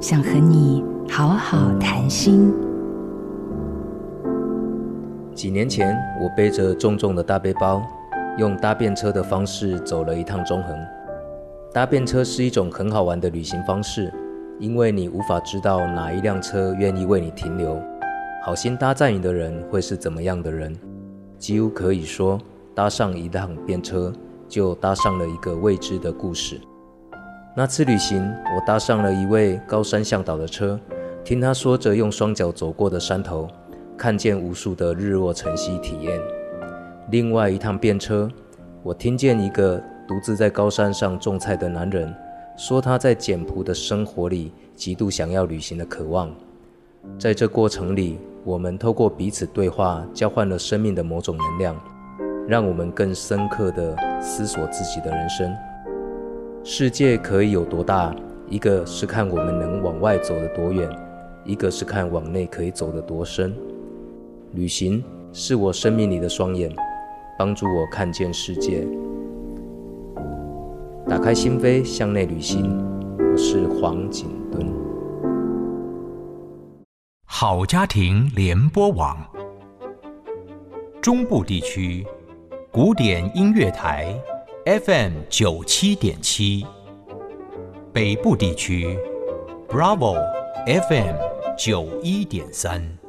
想和你好好谈心。几年前，我背着重重的大背包，用搭便车的方式走了一趟中横。搭便车是一种很好玩的旅行方式，因为你无法知道哪一辆车愿意为你停留，好心搭载你的人会是怎么样的人。几乎可以说，搭上一趟便车，就搭上了一个未知的故事。那次旅行，我搭上了一位高山向导的车，听他说着用双脚走过的山头，看见无数的日落晨曦体验。另外一趟便车，我听见一个独自在高山上种菜的男人，说他在简朴的生活里极度想要旅行的渴望。在这过程里，我们透过彼此对话，交换了生命的某种能量。让我们更深刻地思索自己的人生。世界可以有多大？一个是看我们能往外走得多远，一个是看往内可以走得多深。旅行是我生命里的双眼，帮助我看见世界。打开心扉，向内旅行。我是黄景敦。好家庭联播网，中部地区。古典音乐台，FM 九七点七；北部地区，Bravo FM 九一点三。